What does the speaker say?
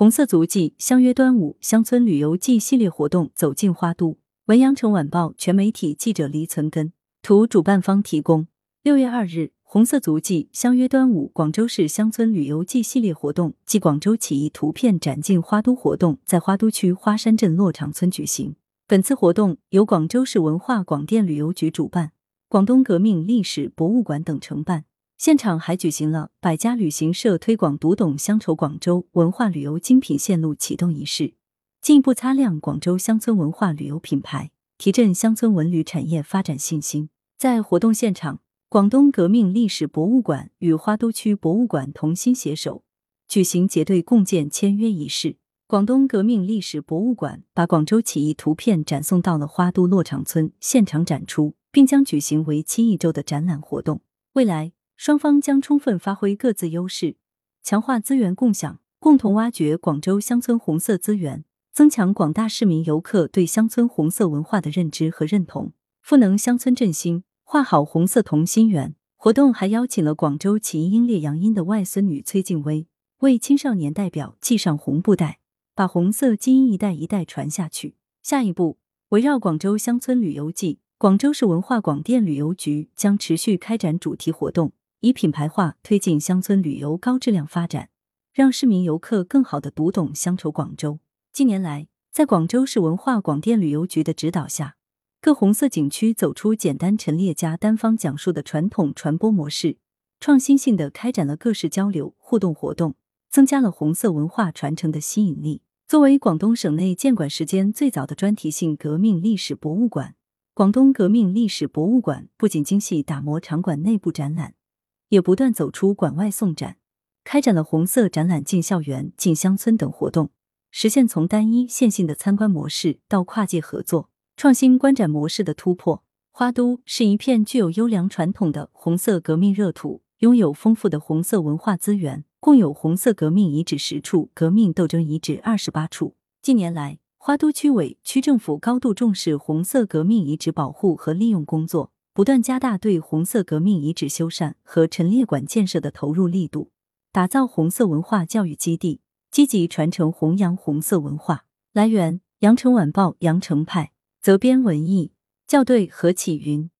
红色足迹相约端午乡村旅游季系列活动走进花都。文阳城晚报全媒体记者黎存根图，主办方提供。六月二日，红色足迹相约端午广州市乡村旅游季系列活动暨广州起义图片展进花都活动在花都区花山镇骆场村举行。本次活动由广州市文化广电旅游局主办，广东革命历史博物馆等承办。现场还举行了百家旅行社推广“读懂乡愁广州”文化旅游精品线路启动仪式，进一步擦亮广州乡村文化旅游品牌，提振乡村文旅产业发展信心。在活动现场，广东革命历史博物馆与花都区博物馆同心携手，举行结对共建签约仪式。广东革命历史博物馆把广州起义图片展送到了花都骆场村现场展出，并将举行为期一周的展览活动。未来。双方将充分发挥各自优势，强化资源共享，共同挖掘广州乡村红色资源，增强广大市民游客对乡村红色文化的认知和认同，赋能乡村振兴，画好红色同心圆。活动还邀请了广州起义英烈杨殷的外孙女崔静薇，为青少年代表系上红布带，把红色基因一代一代传下去。下一步，围绕广州乡村旅游季，广州市文化广电旅游局将持续开展主题活动。以品牌化推进乡村旅游高质量发展，让市民游客更好的读懂乡愁广州。近年来，在广州市文化广电旅游局的指导下，各红色景区走出简单陈列加单方讲述的传统传播模式，创新性的开展了各式交流互动活动，增加了红色文化传承的吸引力。作为广东省内建馆时间最早的专题性革命历史博物馆，广东革命历史博物馆不仅精细打磨场馆内部展览。也不断走出馆外送展，开展了红色展览进校园、进乡村等活动，实现从单一线性的参观模式到跨界合作、创新观展模式的突破。花都是一片具有优良传统的红色革命热土，拥有丰富的红色文化资源，共有红色革命遗址十处、革命斗争遗址二十八处。近年来，花都区委、区政府高度重视红色革命遗址保护和利用工作。不断加大对红色革命遗址修缮和陈列馆建设的投入力度，打造红色文化教育基地，积极传承弘扬红色文化。来源：羊城晚报羊城派，责编：文艺，校对：何启云。